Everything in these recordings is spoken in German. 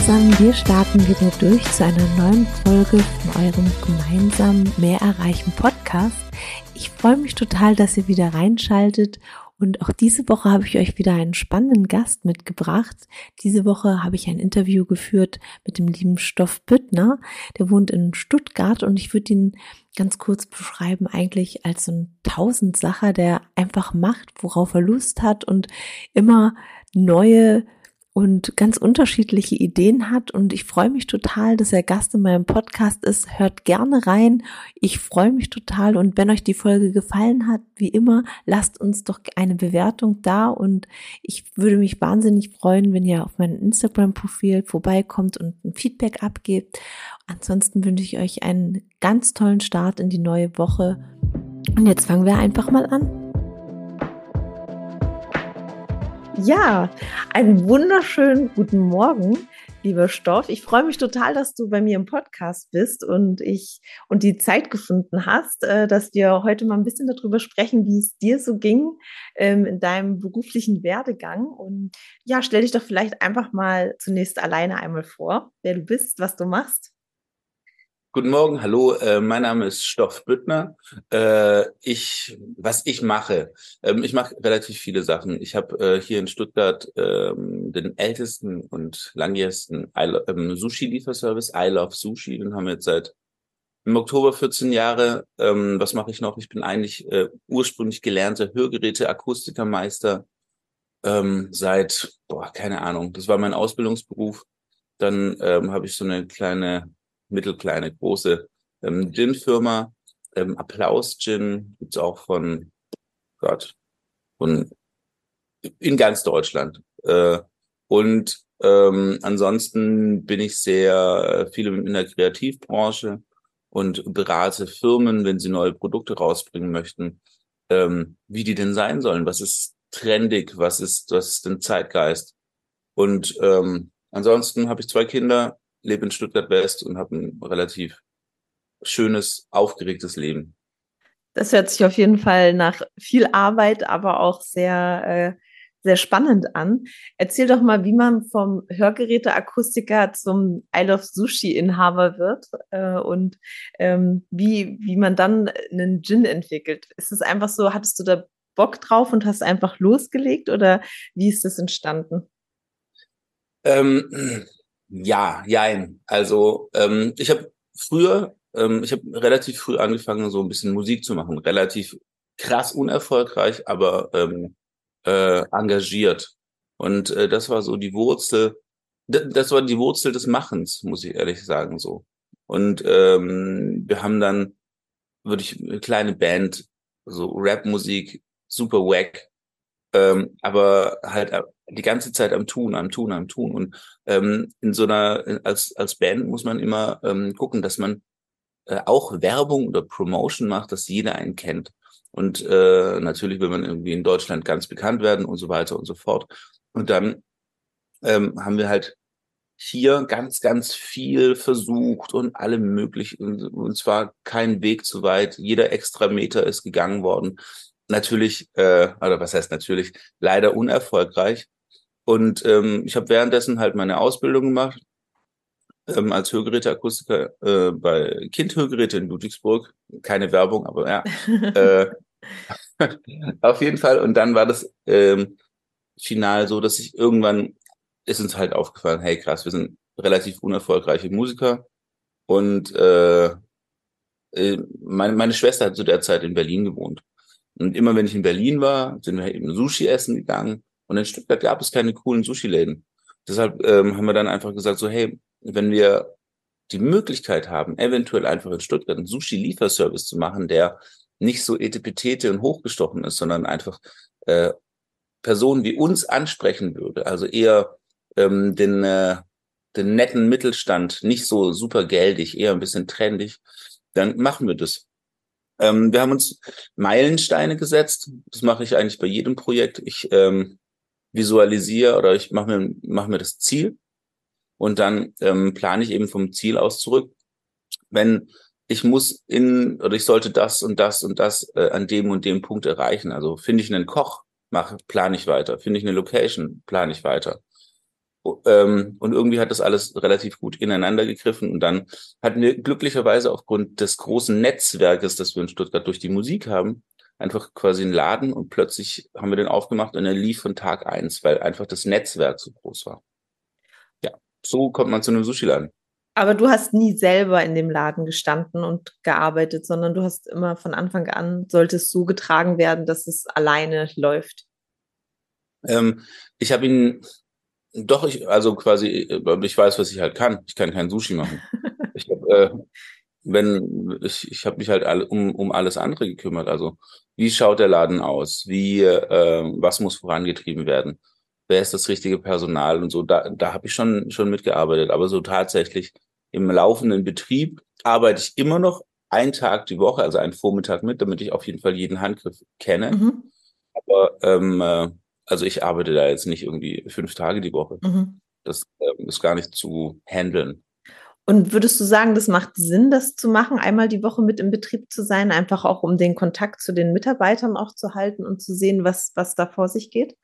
zusammen, wir starten wieder durch zu einer neuen Folge von eurem gemeinsamen Mehr erreichen Podcast. Ich freue mich total, dass ihr wieder reinschaltet und auch diese Woche habe ich euch wieder einen spannenden Gast mitgebracht. Diese Woche habe ich ein Interview geführt mit dem lieben Stoff Büttner. Der wohnt in Stuttgart und ich würde ihn ganz kurz beschreiben eigentlich als so ein Tausendsacher, der einfach macht, worauf er Lust hat und immer neue und ganz unterschiedliche Ideen hat. Und ich freue mich total, dass er Gast in meinem Podcast ist. Hört gerne rein. Ich freue mich total. Und wenn euch die Folge gefallen hat, wie immer, lasst uns doch eine Bewertung da. Und ich würde mich wahnsinnig freuen, wenn ihr auf meinem Instagram-Profil vorbeikommt und ein Feedback abgebt. Ansonsten wünsche ich euch einen ganz tollen Start in die neue Woche. Und jetzt fangen wir einfach mal an. Ja, einen wunderschönen guten Morgen, lieber Stoff. Ich freue mich total, dass du bei mir im Podcast bist und ich und die Zeit gefunden hast, äh, dass wir heute mal ein bisschen darüber sprechen, wie es dir so ging ähm, in deinem beruflichen Werdegang. Und ja, stell dich doch vielleicht einfach mal zunächst alleine einmal vor, wer du bist, was du machst. Guten Morgen, hallo, äh, mein Name ist Stoff Büttner. Äh, ich, was ich mache, ähm, ich mache relativ viele Sachen. Ich habe äh, hier in Stuttgart ähm, den ältesten und langjährigsten ähm, Sushi-Lieferservice, I Love Sushi. Den haben wir jetzt seit im Oktober 14 Jahre. Ähm, was mache ich noch? Ich bin eigentlich äh, ursprünglich gelernter Hörgeräte-Akustikermeister ähm, seit, boah, keine Ahnung, das war mein Ausbildungsberuf. Dann ähm, habe ich so eine kleine mittelkleine, große ähm, Gin-Firma. Ähm, Applaus Gin gibt's auch von Gott, von in ganz Deutschland. Äh, und ähm, ansonsten bin ich sehr viel in der Kreativbranche und berate Firmen, wenn sie neue Produkte rausbringen möchten, ähm, wie die denn sein sollen. Was ist trendig? Was ist, was ist denn Zeitgeist? Und ähm, ansonsten habe ich zwei Kinder, lebe in Stuttgart West und habe ein relativ schönes, aufgeregtes Leben. Das hört sich auf jeden Fall nach viel Arbeit, aber auch sehr, äh, sehr spannend an. Erzähl doch mal, wie man vom Hörgeräteakustiker zum I Love Sushi-Inhaber wird äh, und ähm, wie, wie man dann einen Gin entwickelt. Ist es einfach so, hattest du da Bock drauf und hast einfach losgelegt oder wie ist das entstanden? Ähm, ja, jein. Also ähm, ich habe früher, ähm, ich habe relativ früh angefangen, so ein bisschen Musik zu machen. Relativ krass unerfolgreich, aber ähm, äh, engagiert. Und äh, das war so die Wurzel, das war die Wurzel des Machens, muss ich ehrlich sagen so. Und ähm, wir haben dann, würde ich, eine kleine Band, so Rap-Musik, super wack, ähm, aber halt die ganze Zeit am Tun, am Tun, am Tun. Und ähm, in so einer, als, als Band muss man immer ähm, gucken, dass man äh, auch Werbung oder Promotion macht, dass jeder einen kennt. Und äh, natürlich will man irgendwie in Deutschland ganz bekannt werden und so weiter und so fort. Und dann ähm, haben wir halt hier ganz, ganz viel versucht und alle möglichen, und zwar kein Weg zu weit. Jeder extra Meter ist gegangen worden. Natürlich, äh, oder was heißt natürlich, leider unerfolgreich. Und ähm, ich habe währenddessen halt meine Ausbildung gemacht ähm, als Hörgeräteakustiker äh, bei Kindhörgeräte in Ludwigsburg. Keine Werbung, aber ja. äh, auf jeden Fall. Und dann war das ähm, final so, dass ich irgendwann ist uns halt aufgefallen, hey krass, wir sind relativ unerfolgreiche Musiker. Und äh, äh meine, meine Schwester hat zu der Zeit in Berlin gewohnt. Und immer wenn ich in Berlin war, sind wir eben Sushi essen gegangen. Und in Stuttgart gab es keine coolen Sushi-Läden. Deshalb ähm, haben wir dann einfach gesagt, so, hey, wenn wir die Möglichkeit haben, eventuell einfach in Stuttgart einen Sushi-Lieferservice zu machen, der nicht so etepetete und hochgestochen ist, sondern einfach äh, Personen wie uns ansprechen würde, also eher ähm, den, äh, den netten Mittelstand, nicht so super geldig, eher ein bisschen trendig, dann machen wir das. Ähm, wir haben uns Meilensteine gesetzt. Das mache ich eigentlich bei jedem Projekt. Ich ähm, visualisiere oder ich mache mir, mach mir das Ziel und dann ähm, plane ich eben vom Ziel aus zurück. Wenn ich muss in oder ich sollte das und das und das äh, an dem und dem Punkt erreichen. Also finde ich einen Koch, mache plane ich weiter. Finde ich eine Location, plane ich weiter. Ähm, und irgendwie hat das alles relativ gut ineinander gegriffen. Und dann hatten wir glücklicherweise aufgrund des großen Netzwerkes, das wir in Stuttgart durch die Musik haben, einfach quasi einen Laden und plötzlich haben wir den aufgemacht und er lief von Tag eins, weil einfach das Netzwerk so groß war. Ja, so kommt man zu einem Sushi-Laden. Aber du hast nie selber in dem Laden gestanden und gearbeitet, sondern du hast immer von Anfang an, sollte es so getragen werden, dass es alleine läuft. Ähm, ich habe ihn, doch, ich, also quasi, ich weiß, was ich halt kann. Ich kann kein Sushi machen. ich hab, äh, wenn ich, ich habe mich halt alle, um, um alles andere gekümmert. Also wie schaut der Laden aus? Wie, äh, was muss vorangetrieben werden? Wer ist das richtige Personal und so? Da, da habe ich schon schon mitgearbeitet. Aber so tatsächlich im laufenden Betrieb arbeite ich immer noch einen Tag die Woche, also einen Vormittag mit, damit ich auf jeden Fall jeden Handgriff kenne. Mhm. Aber ähm, äh, also ich arbeite da jetzt nicht irgendwie fünf Tage die Woche. Mhm. Das äh, ist gar nicht zu handeln. Und würdest du sagen, das macht Sinn, das zu machen, einmal die Woche mit im Betrieb zu sein, einfach auch um den Kontakt zu den Mitarbeitern auch zu halten und zu sehen, was, was da vor sich geht?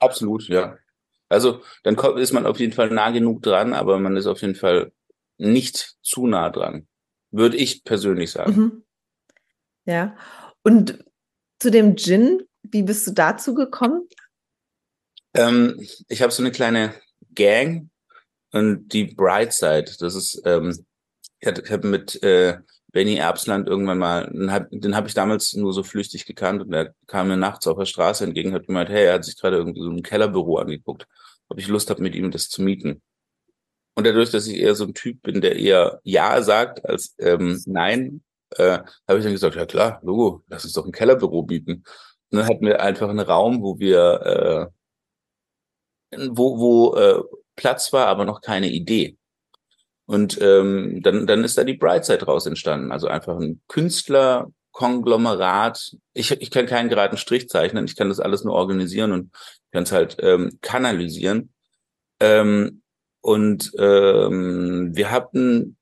Absolut, ja. Also dann ist man auf jeden Fall nah genug dran, aber man ist auf jeden Fall nicht zu nah dran, würde ich persönlich sagen. Mhm. Ja. Und zu dem Gin, wie bist du dazu gekommen? Ähm, ich habe so eine kleine Gang und die Brightside. Das ist, ähm, ich habe mit äh, Benny Erbsland irgendwann mal, den habe hab ich damals nur so flüchtig gekannt und er kam mir nachts auf der Straße entgegen, hat gemeint, hey, er hat sich gerade irgendwie so ein Kellerbüro angeguckt, ob ich Lust habe, mit ihm das zu mieten. Und dadurch, dass ich eher so ein Typ bin, der eher Ja sagt als ähm, Nein, äh, habe ich dann gesagt, ja klar, Logo, lass uns doch ein Kellerbüro bieten. Und dann hatten wir einfach einen Raum, wo wir, äh, wo, wo äh, Platz war, aber noch keine Idee. Und ähm, dann, dann ist da die Brightside raus entstanden. Also einfach ein Künstlerkonglomerat. Ich, ich kann keinen geraden Strich zeichnen, ich kann das alles nur organisieren und kann es halt ähm, kanalisieren. Ähm, und ähm, wir hatten,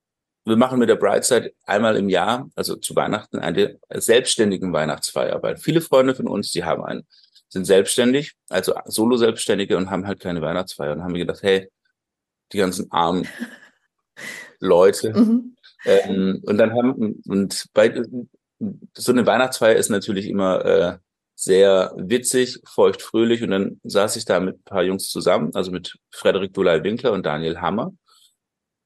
wir machen mit der Brightside einmal im Jahr, also zu Weihnachten, eine selbstständigen Weihnachtsfeier, weil viele Freunde von uns, die haben einen, sind selbstständig, also Solo-Selbstständige und haben halt keine Weihnachtsfeier. Und haben wir gedacht, hey, die ganzen armen Leute. Mhm. Ähm, und dann haben, und bei so eine Weihnachtsfeier ist natürlich immer äh, sehr witzig, feucht, fröhlich. Und dann saß ich da mit ein paar Jungs zusammen, also mit Frederik Dulay Winkler und Daniel Hammer.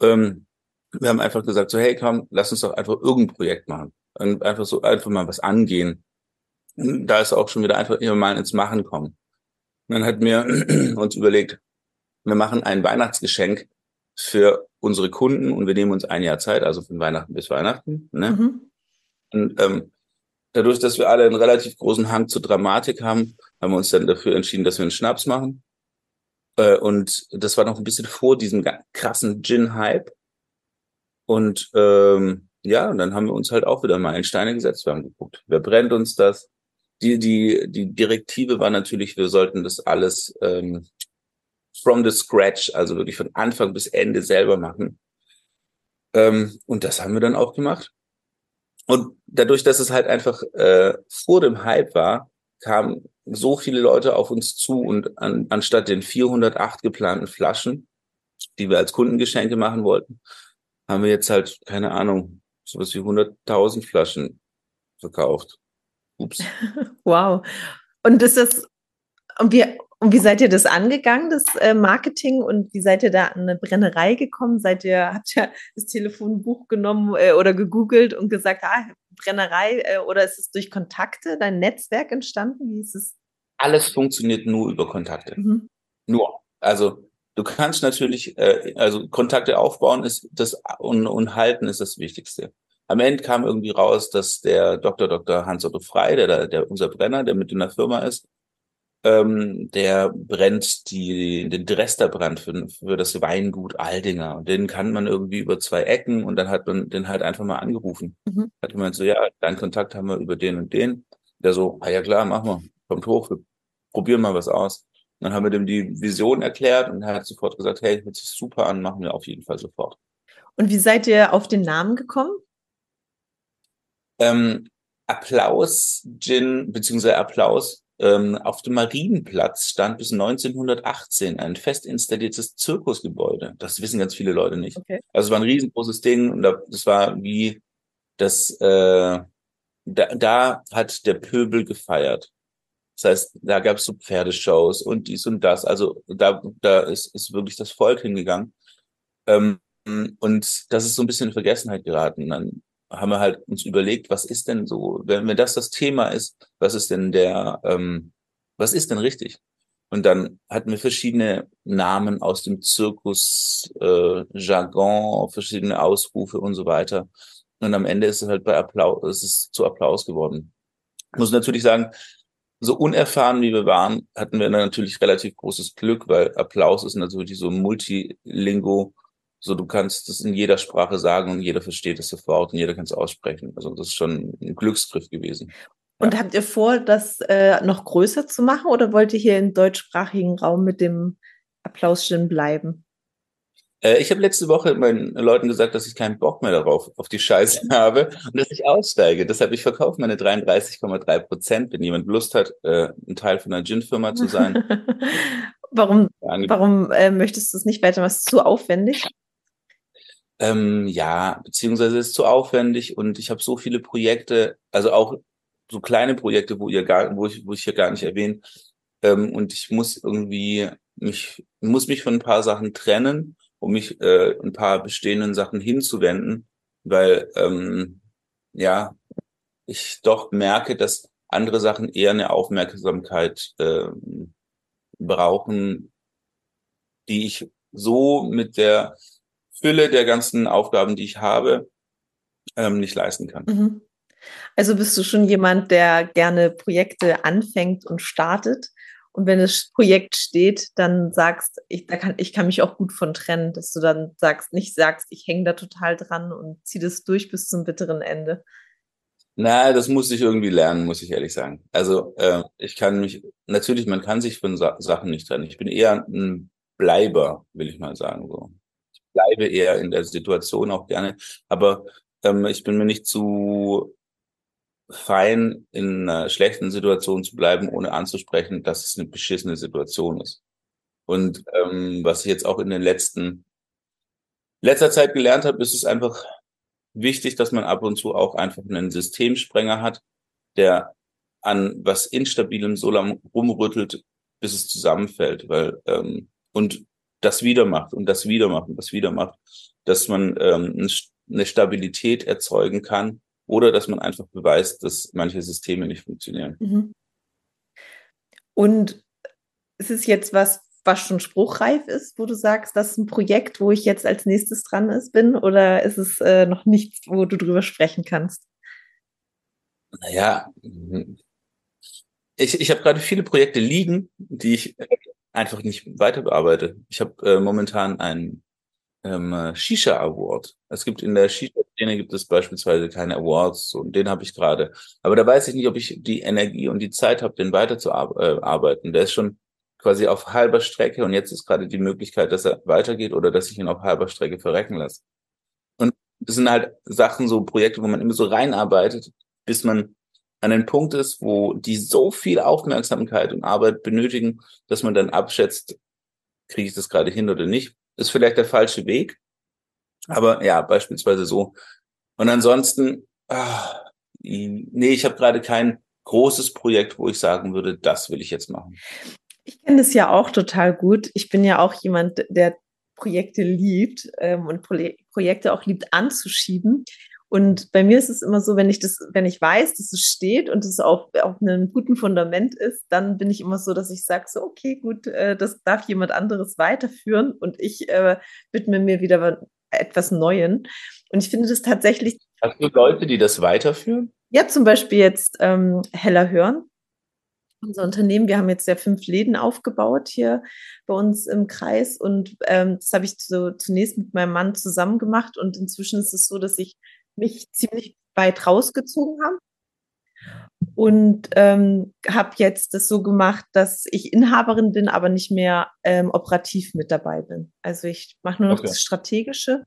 Ähm, wir haben einfach gesagt, so, hey, komm, lass uns doch einfach irgendein Projekt machen. Und einfach so, einfach mal was angehen. Da ist auch schon wieder einfach immer mal ins Machen kommen. Und dann hatten wir uns überlegt, wir machen ein Weihnachtsgeschenk für unsere Kunden und wir nehmen uns ein Jahr Zeit, also von Weihnachten bis Weihnachten. Ne? Mhm. Und ähm, dadurch, dass wir alle einen relativ großen Hang zur Dramatik haben, haben wir uns dann dafür entschieden, dass wir einen Schnaps machen. Äh, und das war noch ein bisschen vor diesem krassen Gin-Hype. Und ähm, ja, und dann haben wir uns halt auch wieder Meilensteine gesetzt. Wir haben geguckt, wer brennt uns das? Die, die, die Direktive war natürlich, wir sollten das alles ähm, from the scratch, also wirklich von Anfang bis Ende selber machen. Ähm, und das haben wir dann auch gemacht. Und dadurch, dass es halt einfach äh, vor dem Hype war, kamen so viele Leute auf uns zu und an, anstatt den 408 geplanten Flaschen, die wir als Kundengeschenke machen wollten, haben wir jetzt halt, keine Ahnung, sowas wie 100.000 Flaschen verkauft. Ups. Wow. Und ist das, und wir, und wie seid ihr das angegangen, das äh, Marketing? Und wie seid ihr da an eine Brennerei gekommen? Seid ihr, habt ihr das Telefonbuch genommen äh, oder gegoogelt und gesagt, ah, Brennerei äh, oder ist es durch Kontakte, dein Netzwerk entstanden? Wie ist es? Alles funktioniert nur über Kontakte. Mhm. Nur. Also du kannst natürlich, also Kontakte aufbauen ist das und, und halten ist das Wichtigste. Am Ende kam irgendwie raus, dass der Dr. Dr. Hans-Otto Frei, der, der unser Brenner, der mit in der Firma ist, ähm, der brennt die, den Dresderbrand für, für das Weingut Aldinger. Und den kann man irgendwie über zwei Ecken und dann hat man den halt einfach mal angerufen. Mhm. Hat man so, ja, deinen Kontakt haben wir über den und den. Der so, ah ja klar, machen wir, kommt hoch, wir probieren mal was aus. dann haben wir dem die Vision erklärt und er hat sofort gesagt, hey, hört sich super an, machen wir auf jeden Fall sofort. Und wie seid ihr auf den Namen gekommen? Ähm, Applaus Gin, beziehungsweise Applaus ähm, auf dem Marienplatz stand bis 1918 ein fest installiertes Zirkusgebäude. Das wissen ganz viele Leute nicht. Okay. Also es war ein riesengroßes Ding und das war wie das, äh, da, da hat der Pöbel gefeiert. Das heißt, da gab es so Pferdeshows und dies und das. Also da, da ist, ist wirklich das Volk hingegangen. Ähm, und das ist so ein bisschen in Vergessenheit geraten. Dann haben wir halt uns überlegt, was ist denn so, wenn, wenn das das Thema ist, was ist denn der, ähm, was ist denn richtig? Und dann hatten wir verschiedene Namen aus dem Zirkus, äh, Jargon, verschiedene Ausrufe und so weiter. Und am Ende ist es halt bei Applaus, es ist zu Applaus geworden. Ich muss natürlich sagen, so unerfahren wie wir waren, hatten wir natürlich relativ großes Glück, weil Applaus ist natürlich so multilingo so, du kannst das in jeder Sprache sagen und jeder versteht es sofort und jeder kann es aussprechen. Also das ist schon ein Glücksgriff gewesen. Und ja. habt ihr vor, das äh, noch größer zu machen oder wollt ihr hier im deutschsprachigen Raum mit dem Applausstimmen bleiben? Äh, ich habe letzte Woche meinen Leuten gesagt, dass ich keinen Bock mehr darauf, auf die Scheiße habe und dass ich aussteige. Deshalb, ich verkaufe meine 33,3 Prozent, wenn jemand Lust hat, äh, ein Teil von einer Gin-Firma zu sein. warum warum äh, möchtest du es nicht weiter? Was ist zu aufwendig? Ähm, ja, beziehungsweise ist zu aufwendig und ich habe so viele Projekte, also auch so kleine Projekte, wo ihr gar, wo ich, wo ich hier gar nicht erwähne. Ähm, und ich muss irgendwie mich, muss mich von ein paar Sachen trennen, um mich äh, ein paar bestehenden Sachen hinzuwenden, weil ähm, ja, ich doch merke, dass andere Sachen eher eine Aufmerksamkeit äh, brauchen, die ich so mit der Fülle der ganzen Aufgaben, die ich habe, ähm, nicht leisten kann. Mhm. Also bist du schon jemand, der gerne Projekte anfängt und startet? Und wenn das Projekt steht, dann sagst, ich, da kann, ich kann mich auch gut von trennen, dass du dann sagst, nicht sagst, ich hänge da total dran und ziehe das durch bis zum bitteren Ende. Na, das muss ich irgendwie lernen, muss ich ehrlich sagen. Also äh, ich kann mich, natürlich, man kann sich von Sa Sachen nicht trennen. Ich bin eher ein Bleiber, will ich mal sagen. So bleibe eher in der Situation auch gerne. Aber ähm, ich bin mir nicht zu fein, in einer schlechten Situation zu bleiben, ohne anzusprechen, dass es eine beschissene Situation ist. Und ähm, was ich jetzt auch in den letzten letzter Zeit gelernt habe, ist es einfach wichtig, dass man ab und zu auch einfach einen Systemsprenger hat, der an was Instabilem so lange rumrüttelt, bis es zusammenfällt. Weil ähm, und das wieder macht und das wieder macht und das wieder macht, dass man ähm, eine Stabilität erzeugen kann oder dass man einfach beweist, dass manche Systeme nicht funktionieren. Mhm. Und ist es jetzt was, was schon spruchreif ist, wo du sagst, das ist ein Projekt, wo ich jetzt als nächstes dran ist, bin, oder ist es äh, noch nichts, wo du drüber sprechen kannst? Naja, ich, ich habe gerade viele Projekte liegen, die ich einfach nicht weiter bearbeite. Ich habe äh, momentan einen ähm, Shisha Award. Es gibt in der Shisha-Szene gibt es beispielsweise keine Awards und den habe ich gerade. Aber da weiß ich nicht, ob ich die Energie und die Zeit habe, den weiter zu ar äh, arbeiten. Der ist schon quasi auf halber Strecke und jetzt ist gerade die Möglichkeit, dass er weitergeht oder dass ich ihn auf halber Strecke verrecken lasse. Und es sind halt Sachen, so Projekte, wo man immer so reinarbeitet, bis man an den Punkt ist, wo die so viel Aufmerksamkeit und Arbeit benötigen, dass man dann abschätzt, kriege ich das gerade hin oder nicht. Ist vielleicht der falsche Weg. Aber ja, beispielsweise so. Und ansonsten, ah, nee, ich habe gerade kein großes Projekt, wo ich sagen würde, das will ich jetzt machen. Ich kenne das ja auch total gut. Ich bin ja auch jemand, der Projekte liebt ähm, und Pro Projekte auch liebt anzuschieben. Und bei mir ist es immer so, wenn ich das, wenn ich weiß, dass es steht und es auf, auf einem guten Fundament ist, dann bin ich immer so, dass ich sage, so, okay, gut, äh, das darf jemand anderes weiterführen und ich äh, widme mir wieder etwas Neuen. Und ich finde das tatsächlich. Hast du Leute, die das weiterführen? Ja, zum Beispiel jetzt ähm, Heller Hören. Unser Unternehmen, wir haben jetzt ja fünf Läden aufgebaut hier bei uns im Kreis und ähm, das habe ich zu, zunächst mit meinem Mann zusammen gemacht und inzwischen ist es so, dass ich mich ziemlich weit rausgezogen habe und ähm, habe jetzt das so gemacht, dass ich Inhaberin bin, aber nicht mehr ähm, operativ mit dabei bin. Also ich mache nur noch okay. das Strategische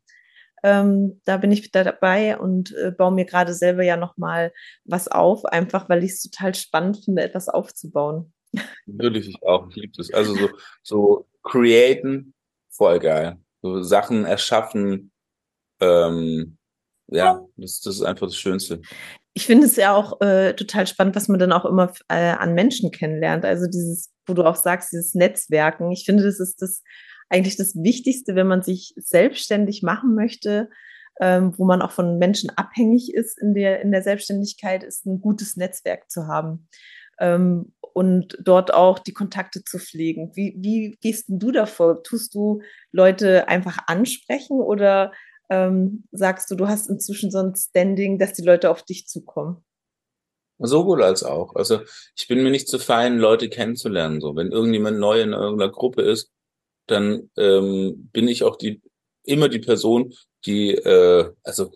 Ähm, da bin ich da dabei und äh, baue mir gerade selber ja nochmal was auf, einfach weil ich es total spannend finde, etwas aufzubauen. Natürlich, ich auch. Ich liebe das. Also so, so createn, voll geil. So Sachen erschaffen, ähm, ja, das, das ist einfach das Schönste. Ich finde es ja auch äh, total spannend, was man dann auch immer äh, an Menschen kennenlernt. Also dieses, wo du auch sagst, dieses Netzwerken. Ich finde, das ist das eigentlich das Wichtigste, wenn man sich selbstständig machen möchte, ähm, wo man auch von Menschen abhängig ist in der, in der Selbstständigkeit, ist ein gutes Netzwerk zu haben. Ähm, und dort auch die Kontakte zu pflegen. Wie, wie gehst du davor? Tust du Leute einfach ansprechen oder ähm, sagst du, du hast inzwischen so ein Standing, dass die Leute auf dich zukommen? Sowohl als auch. Also ich bin mir nicht zu fein, Leute kennenzulernen. So, wenn irgendjemand neu in irgendeiner Gruppe ist, dann ähm, bin ich auch die immer die Person, die äh, also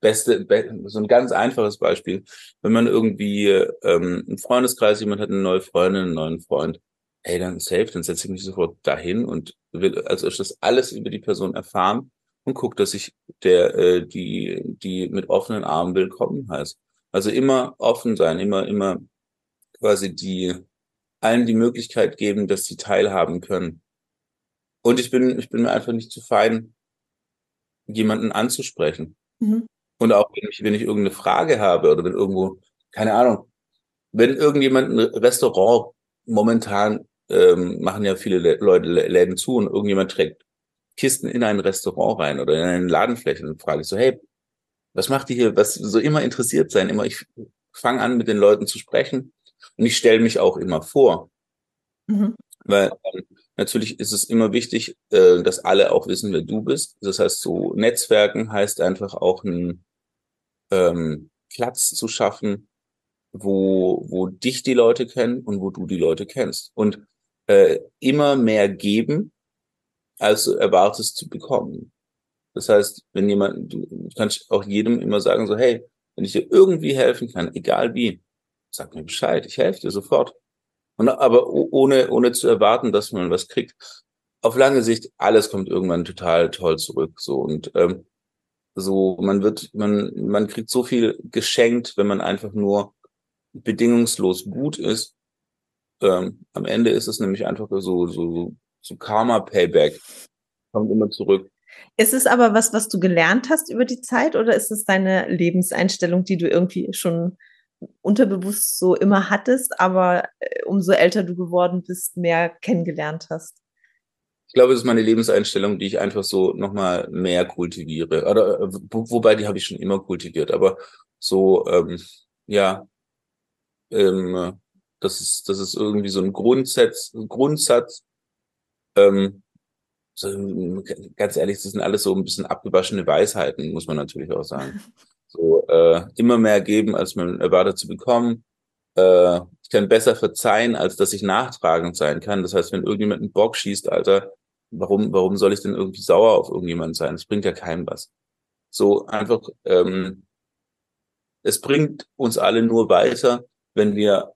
beste, be so ein ganz einfaches Beispiel, wenn man irgendwie ähm, im Freundeskreis jemand hat eine neue Freundin, einen neuen Freund, hey, dann safe, dann setze ich mich sofort dahin und will also das alles über die Person erfahren und guck, dass ich der äh, die die mit offenen Armen willkommen heißt. Also immer offen sein, immer immer quasi die allen die Möglichkeit geben, dass sie teilhaben können. Und ich bin, ich bin mir einfach nicht zu fein, jemanden anzusprechen. Mhm. Und auch wenn ich, wenn ich irgendeine Frage habe oder wenn irgendwo, keine Ahnung, wenn irgendjemand ein Restaurant momentan ähm, machen ja viele Leute Läden zu und irgendjemand trägt Kisten in ein Restaurant rein oder in eine Ladenfläche, dann frage ich so, hey, was macht ihr hier? Was so immer interessiert sein, immer ich fange an mit den Leuten zu sprechen und ich stelle mich auch immer vor. Mhm. Weil ähm, natürlich ist es immer wichtig, äh, dass alle auch wissen, wer du bist. Das heißt, so Netzwerken heißt einfach auch einen ähm, Platz zu schaffen, wo, wo dich die Leute kennen und wo du die Leute kennst. Und äh, immer mehr geben, als du erwartest zu bekommen. Das heißt, wenn jemand, du kannst auch jedem immer sagen, so, hey, wenn ich dir irgendwie helfen kann, egal wie, sag mir Bescheid, ich helfe dir sofort. Und, aber ohne, ohne zu erwarten, dass man was kriegt. Auf lange Sicht, alles kommt irgendwann total toll zurück. So und ähm, so, man wird, man, man kriegt so viel geschenkt, wenn man einfach nur bedingungslos gut ist. Ähm, am Ende ist es nämlich einfach so, so, so Karma-Payback. Kommt immer zurück. Ist es aber was, was du gelernt hast über die Zeit oder ist es deine Lebenseinstellung, die du irgendwie schon unterbewusst so immer hattest, aber äh, umso älter du geworden bist, mehr kennengelernt hast? Ich glaube, es ist meine Lebenseinstellung, die ich einfach so nochmal mehr kultiviere. Oder äh, wo, wobei die habe ich schon immer kultiviert, aber so, ähm, ja, ähm, das ist, das ist irgendwie so ein Grundsatz, ein Grundsatz. Ähm, so, ganz ehrlich, das sind alles so ein bisschen abgewaschene Weisheiten, muss man natürlich auch sagen. So äh, immer mehr geben, als man erwartet zu bekommen. Äh, ich kann besser verzeihen, als dass ich nachtragend sein kann. Das heißt, wenn irgendjemand einen Bock schießt, Alter, warum, warum soll ich denn irgendwie sauer auf irgendjemanden sein? Das bringt ja keinem was. So einfach, ähm, es bringt uns alle nur weiter, wenn wir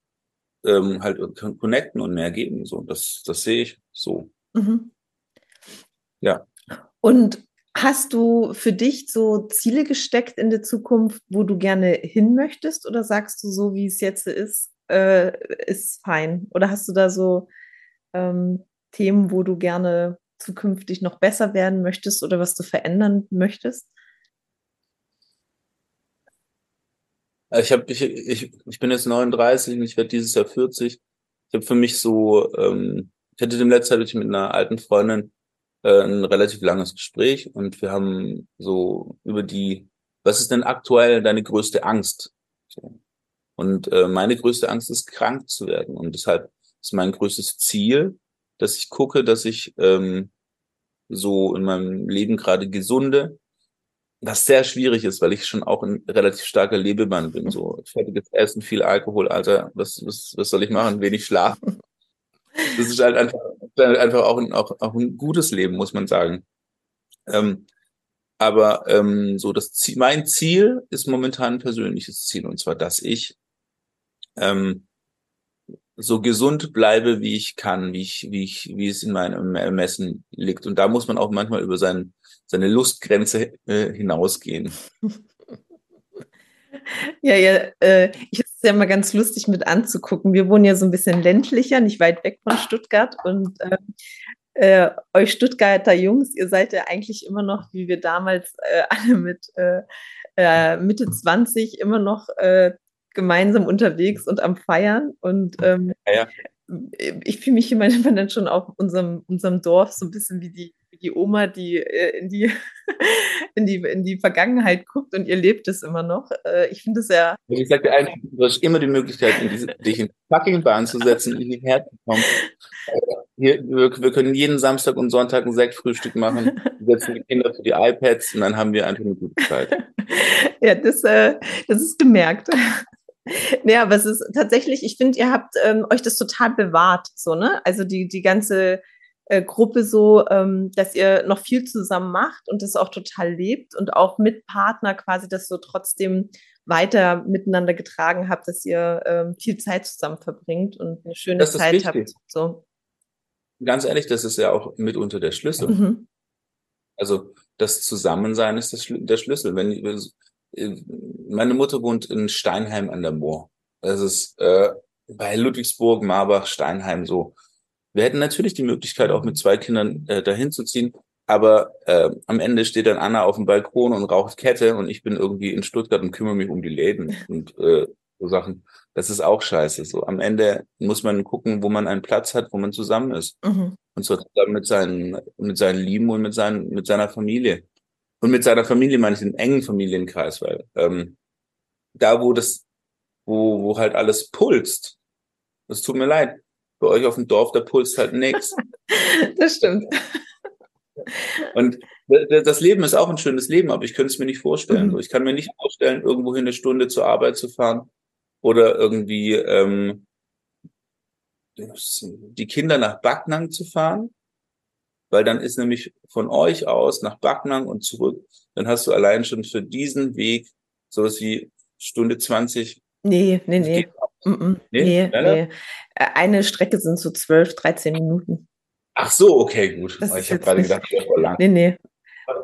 ähm, halt connecten und mehr geben. So, das, das sehe ich so. Mhm. Ja. Und Hast du für dich so Ziele gesteckt in der Zukunft, wo du gerne hin möchtest? Oder sagst du, so wie es jetzt ist, äh, ist fein? Oder hast du da so ähm, Themen, wo du gerne zukünftig noch besser werden möchtest oder was du verändern möchtest? Ich, hab, ich, ich, ich bin jetzt 39 und ich werde dieses Jahr 40. Ich habe für mich so, ähm, ich hatte dem letzten Zeit mit einer alten Freundin äh, ein relativ langes Gespräch und wir haben so über die, was ist denn aktuell deine größte Angst? So. Und äh, meine größte Angst ist, krank zu werden. Und deshalb ist mein größtes Ziel, dass ich gucke, dass ich ähm, so in meinem Leben gerade gesunde, was sehr schwierig ist, weil ich schon auch ein relativ starker Lebemann bin. So fertiges Essen, viel Alkohol, Alter, was, was, was soll ich machen? Wenig schlafen. Das ist halt einfach, einfach auch, ein, auch, auch ein gutes Leben, muss man sagen. Ähm, aber ähm, so das Ziel, mein Ziel ist momentan ein persönliches Ziel und zwar, dass ich ähm, so gesund bleibe, wie ich kann, wie ich, wie ich, wie es in meinem Ermessen liegt. Und da muss man auch manchmal über sein seine Lustgrenze äh, hinausgehen. Ja, ja, äh, ich ja immer ganz lustig mit anzugucken. Wir wohnen ja so ein bisschen ländlicher, nicht weit weg von Stuttgart und äh, äh, euch Stuttgarter Jungs, ihr seid ja eigentlich immer noch, wie wir damals äh, alle mit äh, äh Mitte 20 immer noch äh, gemeinsam unterwegs und am Feiern. Und ähm, ja, ja. ich fühle mich hier manchmal dann schon auf unserem, unserem Dorf so ein bisschen wie die, wie die Oma, die äh, in die in die, in die Vergangenheit guckt und ihr lebt es immer noch. ich finde es ja. Ich sage dir einfach, du hast immer die Möglichkeit, in diese, dich in fucking Bahn zu setzen, in die Herd zu kommen hier, wir, wir, können jeden Samstag und Sonntag ein Sektfrühstück machen, setzen die Kinder für die iPads und dann haben wir einfach eine gute Zeit. ja, das, äh, das ist gemerkt. Ja, aber es ist tatsächlich, ich finde, ihr habt ähm, euch das total bewahrt, so, ne? Also die, die ganze äh, Gruppe so, ähm, dass ihr noch viel zusammen macht und das auch total lebt und auch mit Partner quasi das so trotzdem weiter miteinander getragen habt, dass ihr ähm, viel Zeit zusammen verbringt und eine schöne Zeit wichtig. habt. So ganz ehrlich, das ist ja auch mitunter der Schlüssel. Mhm. Also das Zusammensein ist das, der Schlüssel. Wenn äh, meine Mutter wohnt in Steinheim an der Moor. Das ist äh, bei Ludwigsburg, Marbach, Steinheim so. Wir hätten natürlich die Möglichkeit, auch mit zwei Kindern äh, dahin zu ziehen, aber äh, am Ende steht dann Anna auf dem Balkon und raucht Kette und ich bin irgendwie in Stuttgart und kümmere mich um die Läden und äh, so Sachen. Das ist auch scheiße. So am Ende muss man gucken, wo man einen Platz hat, wo man zusammen ist. Mhm. Und zwar zusammen mit seinen, mit seinen Lieben und mit seinen, mit seiner Familie. Und mit seiner Familie meine ich den engen Familienkreis, weil ähm, da, wo das, wo, wo halt alles pulst, das tut mir leid. Bei euch auf dem Dorf, da pulst halt nichts. Das stimmt. Und das Leben ist auch ein schönes Leben, aber ich könnte es mir nicht vorstellen. Mhm. Ich kann mir nicht vorstellen, irgendwohin eine Stunde zur Arbeit zu fahren oder irgendwie ähm, die Kinder nach Backnang zu fahren, weil dann ist nämlich von euch aus nach Backnang und zurück, dann hast du allein schon für diesen Weg sowas wie Stunde 20. Nee, nee, nee. Nee, nee, nee. Eine Strecke sind so 12, 13 Minuten. Ach so, okay, gut. Das ich habe gerade gedacht, das war lang. Nee, nee.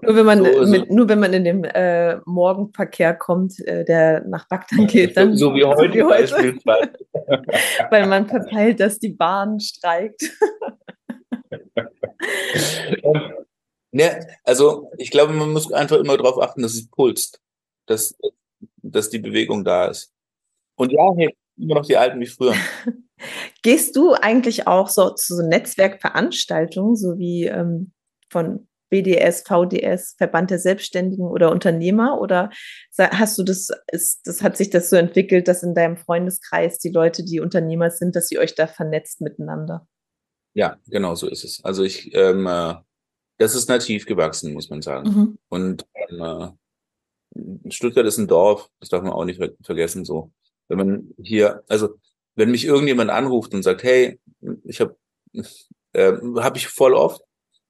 Nur wenn man, so, mit, nur wenn man in den äh, Morgenverkehr kommt, äh, der nach Bagdad geht, dann. So, so wie heute, wie heute. beispielsweise. Weil man verteilt, dass die Bahn streikt. ja, also ich glaube, man muss einfach immer darauf achten, dass es pulst, dass, dass die Bewegung da ist. Und ja, hey, immer noch die Alten wie früher. Gehst du eigentlich auch so zu so Netzwerkveranstaltungen, so wie ähm, von BDS, VDS, Verband der Selbstständigen oder Unternehmer? Oder hast du das, ist, das hat sich das so entwickelt, dass in deinem Freundeskreis die Leute, die Unternehmer sind, dass ihr euch da vernetzt miteinander? Ja, genau so ist es. Also ich, ähm, äh, das ist nativ gewachsen, muss man sagen. Mhm. Und ähm, äh, Stuttgart ist ein Dorf, das darf man auch nicht vergessen. So, wenn man hier, also wenn mich irgendjemand anruft und sagt, hey, ich habe, äh, habe ich voll oft,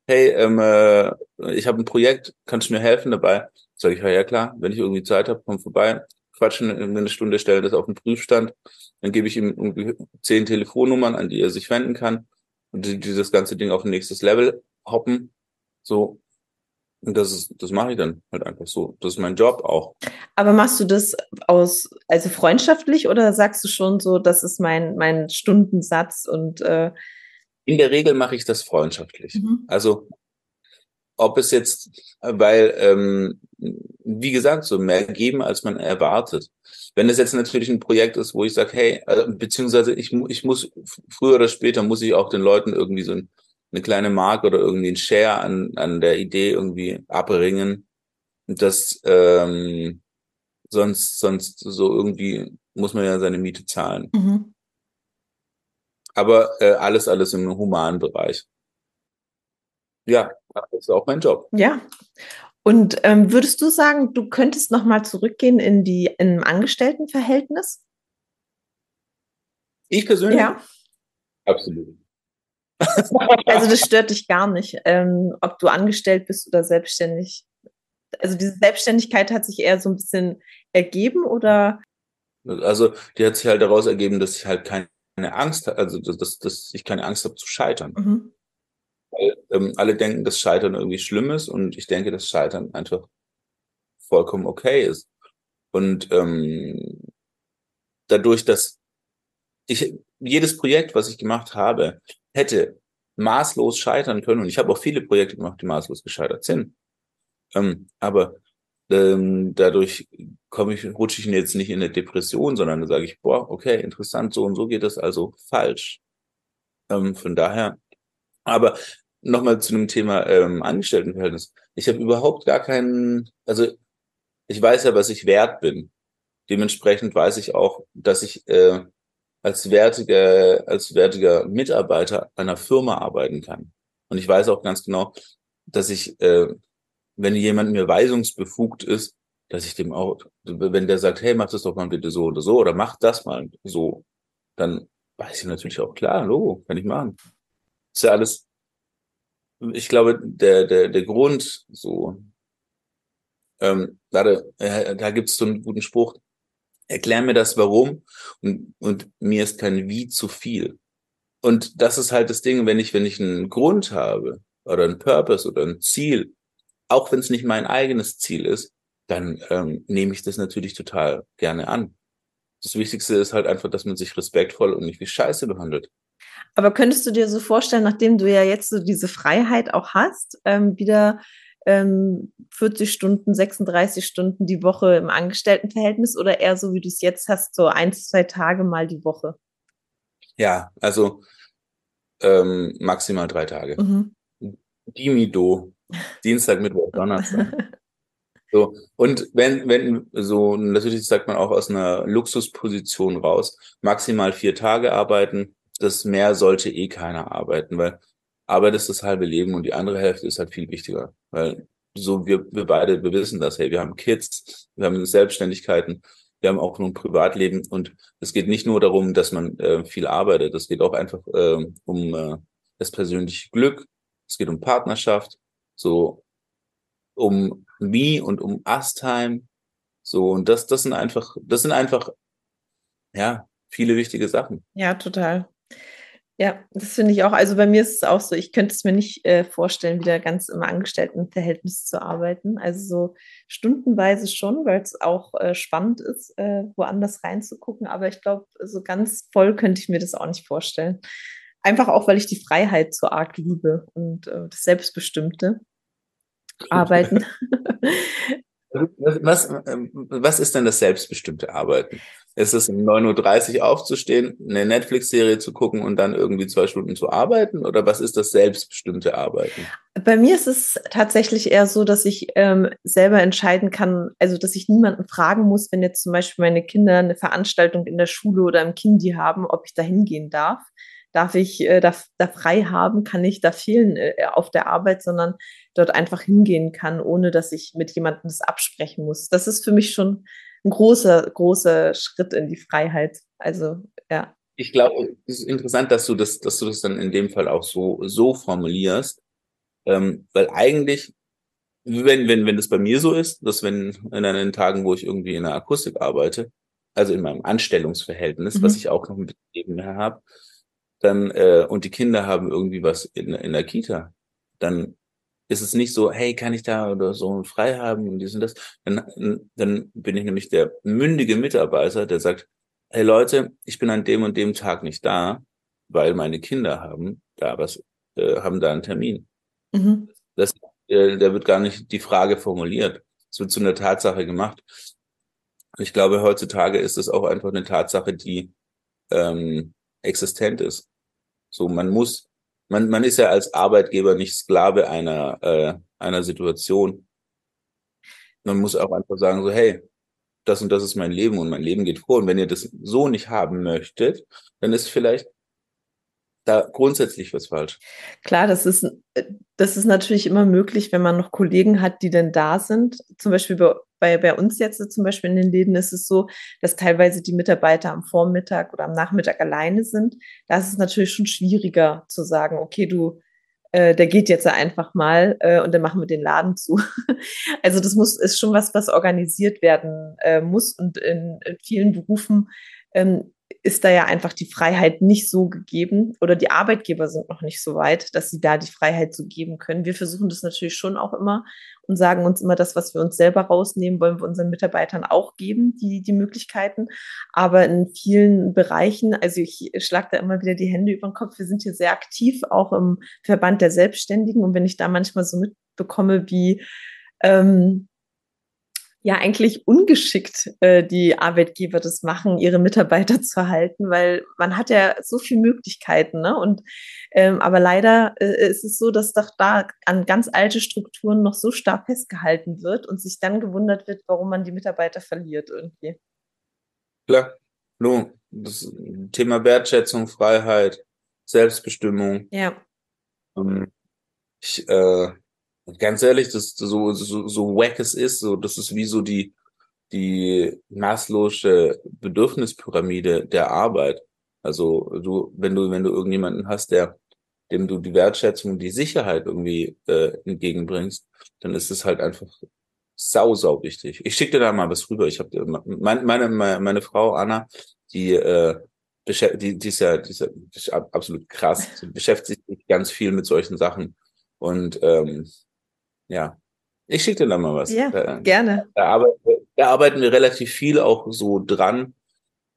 hey, ähm, äh, ich habe ein Projekt, kannst du mir helfen dabei? Sag ich, ja, klar, wenn ich irgendwie Zeit habe, komm vorbei, quatschen eine Stunde, stellen das auf den Prüfstand, dann gebe ich ihm zehn Telefonnummern, an die er sich wenden kann und die, die das ganze Ding auf ein nächstes Level hoppen. So, das ist, das mache ich dann halt einfach so. Das ist mein Job auch. Aber machst du das aus, also freundschaftlich oder sagst du schon so, das ist mein, mein Stundensatz und äh, in der Regel mache ich das freundschaftlich. Mhm. Also ob es jetzt, weil, ähm, wie gesagt, so mehr geben, als man erwartet. Wenn es jetzt natürlich ein Projekt ist, wo ich sage, hey, also, beziehungsweise ich, ich muss, früher oder später muss ich auch den Leuten irgendwie so ein, eine kleine Mark oder irgendwie ein Share an, an der Idee irgendwie abbringen. Das, ähm, sonst, sonst so irgendwie muss man ja seine Miete zahlen. Mhm aber äh, alles, alles im humanen Bereich. Ja, das ist auch mein Job. Ja. Und ähm, würdest du sagen, du könntest noch mal zurückgehen in die in ein Angestelltenverhältnis? Ich persönlich? Ja. Absolut. also das stört dich gar nicht, ähm, ob du angestellt bist oder selbstständig. Also diese Selbstständigkeit hat sich eher so ein bisschen ergeben oder? Also die hat sich halt daraus ergeben, dass ich halt kein keine Angst, also dass, dass ich keine Angst habe zu scheitern. Mhm. Weil, ähm, alle denken, dass Scheitern irgendwie schlimm ist und ich denke, dass Scheitern einfach vollkommen okay ist. Und ähm, dadurch, dass ich jedes Projekt, was ich gemacht habe, hätte maßlos scheitern können. Und ich habe auch viele Projekte gemacht, die maßlos gescheitert sind. Ähm, aber ähm, dadurch komme ich, rutsche ich jetzt nicht in eine Depression, sondern da sage ich, boah, okay, interessant, so und so geht das also falsch. Ähm, von daher, aber nochmal zu dem Thema ähm, Angestelltenverhältnis. Ich habe überhaupt gar keinen, also ich weiß ja, was ich wert bin. Dementsprechend weiß ich auch, dass ich äh, als wertiger, als wertiger Mitarbeiter einer Firma arbeiten kann. Und ich weiß auch ganz genau, dass ich, äh, wenn jemand mir weisungsbefugt ist, dass ich dem auch, wenn der sagt, hey, mach das doch mal bitte so oder so oder mach das mal so, dann weiß ich natürlich auch, klar, Logo, kann ich machen. Ist ja alles, ich glaube, der, der, der Grund, so, ähm, warte, äh, da gibt's so einen guten Spruch, erklär mir das Warum und, und mir ist kein Wie zu viel. Und das ist halt das Ding, wenn ich, wenn ich einen Grund habe oder ein Purpose oder ein Ziel, auch wenn es nicht mein eigenes Ziel ist, dann ähm, nehme ich das natürlich total gerne an. Das Wichtigste ist halt einfach, dass man sich respektvoll und nicht wie Scheiße behandelt. Aber könntest du dir so vorstellen, nachdem du ja jetzt so diese Freiheit auch hast, ähm, wieder ähm, 40 Stunden, 36 Stunden die Woche im Angestelltenverhältnis oder eher so, wie du es jetzt hast, so ein, zwei Tage mal die Woche? Ja, also ähm, maximal drei Tage. Mhm. Dimido. Dienstag, Mittwoch, Donnerstag. so, und wenn, wenn, so, natürlich sagt man auch aus einer Luxusposition raus, maximal vier Tage arbeiten, das mehr sollte eh keiner arbeiten, weil Arbeit ist das halbe Leben und die andere Hälfte ist halt viel wichtiger. Weil so wir, wir beide, wir wissen das, hey, wir haben Kids, wir haben Selbstständigkeiten, wir haben auch nur ein Privatleben und es geht nicht nur darum, dass man äh, viel arbeitet, es geht auch einfach äh, um äh, das persönliche Glück, es geht um Partnerschaft, so um Me und um Us-Time, so und das, das sind einfach, das sind einfach, ja, viele wichtige Sachen. Ja, total. Ja, das finde ich auch. Also bei mir ist es auch so, ich könnte es mir nicht äh, vorstellen, wieder ganz im Angestelltenverhältnis zu arbeiten. Also so stundenweise schon, weil es auch äh, spannend ist, äh, woanders reinzugucken. Aber ich glaube, so ganz voll könnte ich mir das auch nicht vorstellen. Einfach auch, weil ich die Freiheit so arg liebe und äh, das Selbstbestimmte Arbeiten. Was, was ist denn das selbstbestimmte Arbeiten? Ist es um 9.30 Uhr aufzustehen, eine Netflix-Serie zu gucken und dann irgendwie zwei Stunden zu arbeiten? Oder was ist das selbstbestimmte Arbeiten? Bei mir ist es tatsächlich eher so, dass ich ähm, selber entscheiden kann, also dass ich niemanden fragen muss, wenn jetzt zum Beispiel meine Kinder eine Veranstaltung in der Schule oder im Kindi haben, ob ich da hingehen darf darf ich äh, da, da frei haben, kann ich da fehlen äh, auf der Arbeit, sondern dort einfach hingehen kann, ohne dass ich mit jemandem das absprechen muss. Das ist für mich schon ein großer, großer Schritt in die Freiheit. Also, ja. Ich glaube, es ist interessant, dass du das, dass du das dann in dem Fall auch so, so formulierst. Ähm, weil eigentlich, wenn, wenn, wenn das bei mir so ist, dass wenn in den Tagen, wo ich irgendwie in der Akustik arbeite, also in meinem Anstellungsverhältnis, mhm. was ich auch noch ein bisschen nebenher habe, dann äh, und die Kinder haben irgendwie was in, in der Kita, dann ist es nicht so, hey, kann ich da oder so frei haben und dies und das. Dann, dann bin ich nämlich der mündige Mitarbeiter, der sagt, hey Leute, ich bin an dem und dem Tag nicht da, weil meine Kinder haben da was, äh, haben da einen Termin. Mhm. Das, äh, da wird gar nicht die Frage formuliert. Es wird zu einer Tatsache gemacht. Ich glaube, heutzutage ist es auch einfach eine Tatsache, die ähm, existent ist. So, man muss, man, man ist ja als Arbeitgeber nicht Sklave einer, äh, einer Situation. Man muss auch einfach sagen, so, hey, das und das ist mein Leben und mein Leben geht vor. Und wenn ihr das so nicht haben möchtet, dann ist vielleicht da grundsätzlich was falsch. Klar, das ist, äh, das ist natürlich immer möglich, wenn man noch Kollegen hat, die denn da sind. Zum Beispiel bei, bei, bei uns jetzt zum Beispiel in den Läden ist es so, dass teilweise die Mitarbeiter am Vormittag oder am Nachmittag alleine sind. Da ist es natürlich schon schwieriger zu sagen, okay, du, äh, der geht jetzt einfach mal äh, und dann machen wir den Laden zu. also das muss ist schon was, was organisiert werden äh, muss und in, in vielen Berufen ähm, ist da ja einfach die Freiheit nicht so gegeben oder die Arbeitgeber sind noch nicht so weit, dass sie da die Freiheit so geben können. Wir versuchen das natürlich schon auch immer und sagen uns immer, das, was wir uns selber rausnehmen, wollen wir unseren Mitarbeitern auch geben, die, die Möglichkeiten. Aber in vielen Bereichen, also ich schlage da immer wieder die Hände über den Kopf, wir sind hier sehr aktiv, auch im Verband der Selbstständigen. Und wenn ich da manchmal so mitbekomme, wie ähm, ja eigentlich ungeschickt äh, die Arbeitgeber das machen, ihre Mitarbeiter zu halten, weil man hat ja so viele Möglichkeiten, ne? Und ähm, aber leider äh, ist es so, dass doch da an ganz alte Strukturen noch so stark festgehalten wird und sich dann gewundert wird, warum man die Mitarbeiter verliert irgendwie. Klar, no, das Thema Wertschätzung, Freiheit, Selbstbestimmung. Ja. Ähm, ich äh, ganz ehrlich, das so, so, so wack es ist, so, das ist wie so die, die maßlose Bedürfnispyramide der Arbeit. Also du, wenn du, wenn du irgendjemanden hast, der, dem du die Wertschätzung, die Sicherheit irgendwie äh, entgegenbringst, dann ist es halt einfach sau, sau wichtig. Ich schicke dir da mal was rüber. Ich habe meine, meine, meine Frau Anna, die äh, die, die ist ja, die ist ja die ist absolut krass. Sie beschäftigt sich ganz viel mit solchen Sachen. Und ähm, ja. Ich schicke dir dann mal was. Ja, da, gerne. Da arbeiten, da arbeiten wir relativ viel auch so dran.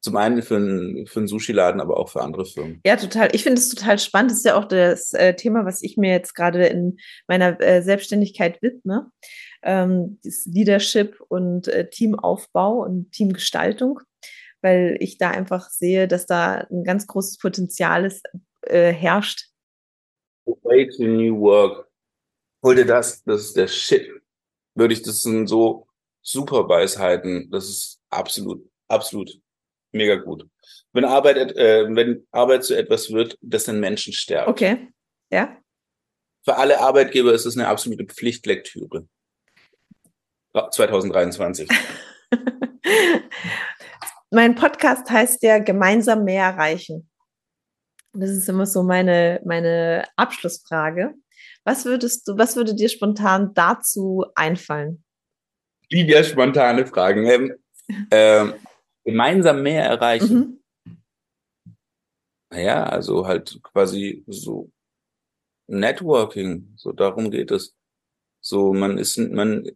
Zum einen für einen, für einen Sushi-Laden, aber auch für andere Firmen. Ja, total. Ich finde es total spannend. Das ist ja auch das äh, Thema, was ich mir jetzt gerade in meiner äh, Selbstständigkeit widme. Ähm, das Leadership und äh, Teamaufbau und Teamgestaltung, weil ich da einfach sehe, dass da ein ganz großes Potenzial ist, äh, herrscht. Way to new work hol dir das, das ist der Shit. Würde ich, das sind so super Weisheiten, das ist absolut, absolut mega gut. Wenn Arbeit, äh, wenn Arbeit zu etwas wird, das den Menschen stärkt. Okay, ja. Für alle Arbeitgeber ist es eine absolute Pflichtlektüre. 2023. mein Podcast heißt ja gemeinsam mehr erreichen. Das ist immer so meine, meine Abschlussfrage. Was würdest du, was würde dir spontan dazu einfallen? Die ja spontane Fragen. Ähm, äh, gemeinsam mehr erreichen. Mhm. Naja, also halt quasi so Networking, so darum geht es. So, man ist, man,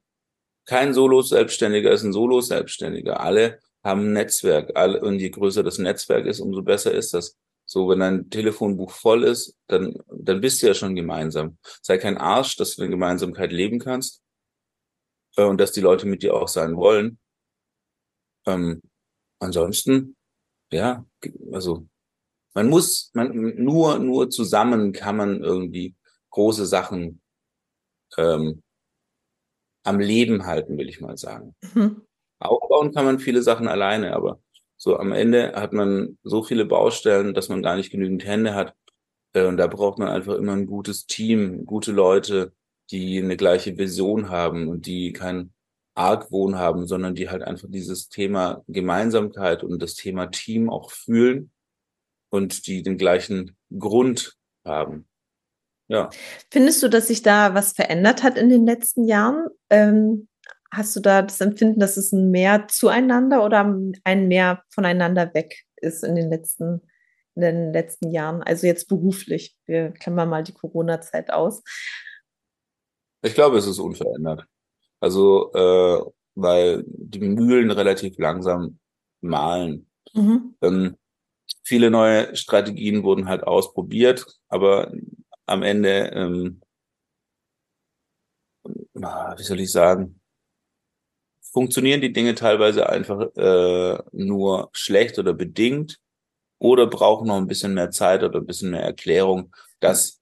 kein Solo-Selbstständiger ist ein Solo-Selbstständiger. Alle haben ein Netzwerk. Alle, und je größer das Netzwerk ist, umso besser ist das. So, wenn dein Telefonbuch voll ist, dann, dann bist du ja schon gemeinsam. Sei kein Arsch, dass du eine Gemeinsamkeit leben kannst äh, und dass die Leute mit dir auch sein wollen. Ähm, ansonsten, ja, also man muss, man nur, nur zusammen kann man irgendwie große Sachen ähm, am Leben halten, will ich mal sagen. Mhm. Aufbauen kann man viele Sachen alleine, aber so am Ende hat man so viele Baustellen, dass man gar nicht genügend Hände hat. Äh, und da braucht man einfach immer ein gutes Team, gute Leute, die eine gleiche Vision haben und die kein Argwohn haben, sondern die halt einfach dieses Thema Gemeinsamkeit und das Thema Team auch fühlen und die den gleichen Grund haben. Ja. Findest du, dass sich da was verändert hat in den letzten Jahren? Ähm, Hast du da das Empfinden, dass es ein Mehr zueinander oder ein Mehr voneinander weg ist in den letzten, in den letzten Jahren? Also jetzt beruflich. Wir klammern mal die Corona-Zeit aus. Ich glaube, es ist unverändert. Also, äh, weil die Mühlen relativ langsam malen. Mhm. Ähm, viele neue Strategien wurden halt ausprobiert, aber am Ende, ähm, wie soll ich sagen, funktionieren die Dinge teilweise einfach äh, nur schlecht oder bedingt oder brauchen noch ein bisschen mehr Zeit oder ein bisschen mehr Erklärung, dass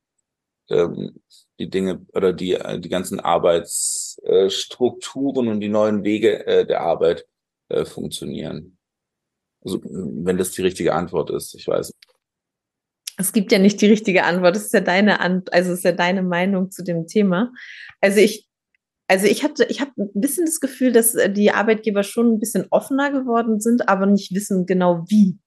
ähm, die Dinge oder die, äh, die ganzen Arbeitsstrukturen und die neuen Wege äh, der Arbeit äh, funktionieren. Also, wenn das die richtige Antwort ist, ich weiß. Es gibt ja nicht die richtige Antwort. Es ist ja deine, Ant also es ist ja deine Meinung zu dem Thema. Also ich also ich hatte, ich habe ein bisschen das Gefühl, dass äh, die Arbeitgeber schon ein bisschen offener geworden sind, aber nicht wissen genau wie.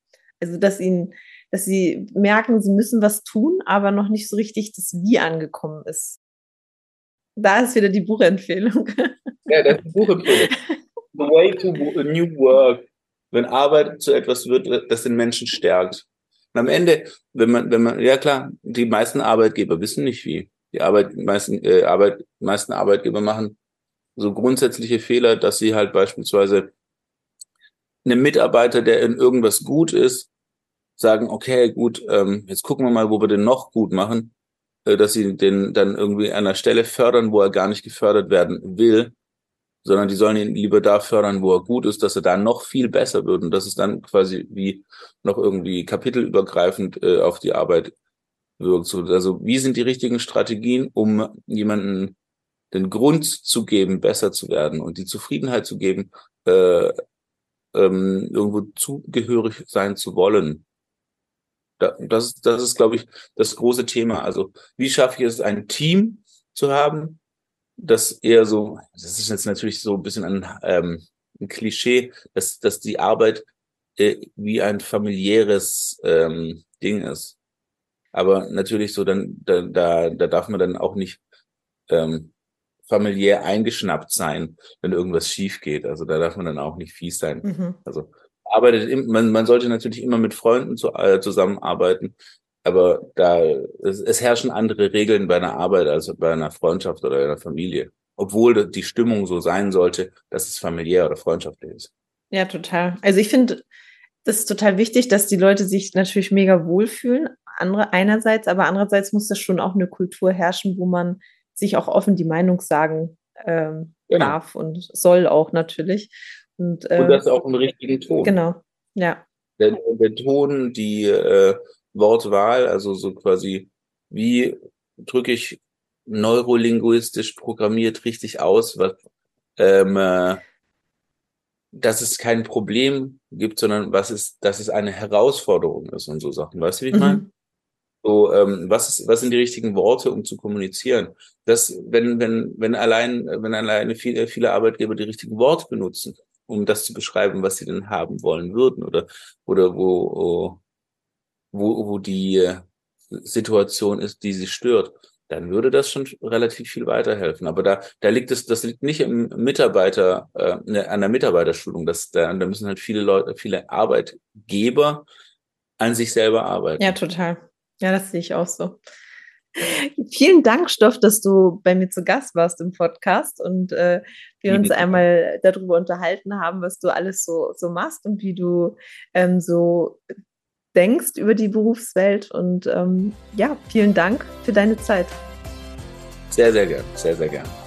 Also dass ihnen, dass sie merken, sie müssen was tun, aber noch nicht so richtig das Wie angekommen ist. Da ist wieder die Buchempfehlung. Ja, das ist die Buchempfehlung. The way to a new work. wenn Arbeit zu etwas wird, das den Menschen stärkt. Und am Ende, wenn man, wenn man, ja klar, die meisten Arbeitgeber wissen nicht wie. Die Arbeit, meisten, äh, Arbeit, meisten Arbeitgeber machen so grundsätzliche Fehler, dass sie halt beispielsweise einem Mitarbeiter, der in irgendwas gut ist, sagen, okay, gut, ähm, jetzt gucken wir mal, wo wir den noch gut machen, äh, dass sie den dann irgendwie an einer Stelle fördern, wo er gar nicht gefördert werden will, sondern die sollen ihn lieber da fördern, wo er gut ist, dass er da noch viel besser wird. Und dass es dann quasi wie noch irgendwie kapitelübergreifend äh, auf die Arbeit wirkt. Also wie sind die richtigen Strategien, um jemanden den Grund zu geben, besser zu werden und die Zufriedenheit zu geben, äh, ähm, irgendwo zugehörig sein zu wollen. Da, das, das ist, glaube ich, das große Thema. Also wie schaffe ich es, ein Team zu haben, das eher so, das ist jetzt natürlich so ein bisschen ein, ähm, ein Klischee, dass, dass die Arbeit äh, wie ein familiäres ähm, Ding ist. Aber natürlich so, dann, da, da, da darf man dann auch nicht ähm, familiär eingeschnappt sein, wenn irgendwas schief geht. Also da darf man dann auch nicht fies sein. Mhm. Also arbeitet, man, man sollte natürlich immer mit Freunden zu, äh, zusammenarbeiten, aber da es, es herrschen andere Regeln bei einer Arbeit als bei einer Freundschaft oder einer Familie. Obwohl die Stimmung so sein sollte, dass es familiär oder freundschaftlich ist. Ja, total. Also ich finde, das ist total wichtig, dass die Leute sich natürlich mega wohlfühlen. Andere einerseits, aber andererseits muss das schon auch eine Kultur herrschen, wo man sich auch offen die Meinung sagen ähm, genau. darf und soll auch natürlich. Und, äh, und das auch im richtigen Ton. Genau, ja. Der, der Ton, die äh, Wortwahl, also so quasi, wie drücke ich neurolinguistisch programmiert richtig aus, was, ähm, äh, dass es kein Problem gibt, sondern was ist, dass es eine Herausforderung ist und so Sachen. Weißt du, wie ich mhm. meine? So, ähm, was ist, was sind die richtigen Worte, um zu kommunizieren? Das, wenn, wenn, wenn allein, wenn alleine viele, viele Arbeitgeber die richtigen Worte benutzen, um das zu beschreiben, was sie denn haben wollen würden oder, oder wo, wo, wo die äh, Situation ist, die sie stört, dann würde das schon relativ viel weiterhelfen. Aber da, da liegt es, das liegt nicht im Mitarbeiter, äh, an der Mitarbeiterschulung. Das, da, da müssen halt viele Leute, viele Arbeitgeber an sich selber arbeiten. Ja, total. Ja, das sehe ich auch so. Vielen Dank, Stoff, dass du bei mir zu Gast warst im Podcast und äh, wir uns einmal darüber unterhalten haben, was du alles so, so machst und wie du ähm, so denkst über die Berufswelt. Und ähm, ja, vielen Dank für deine Zeit. Sehr, sehr gern, sehr, sehr gern.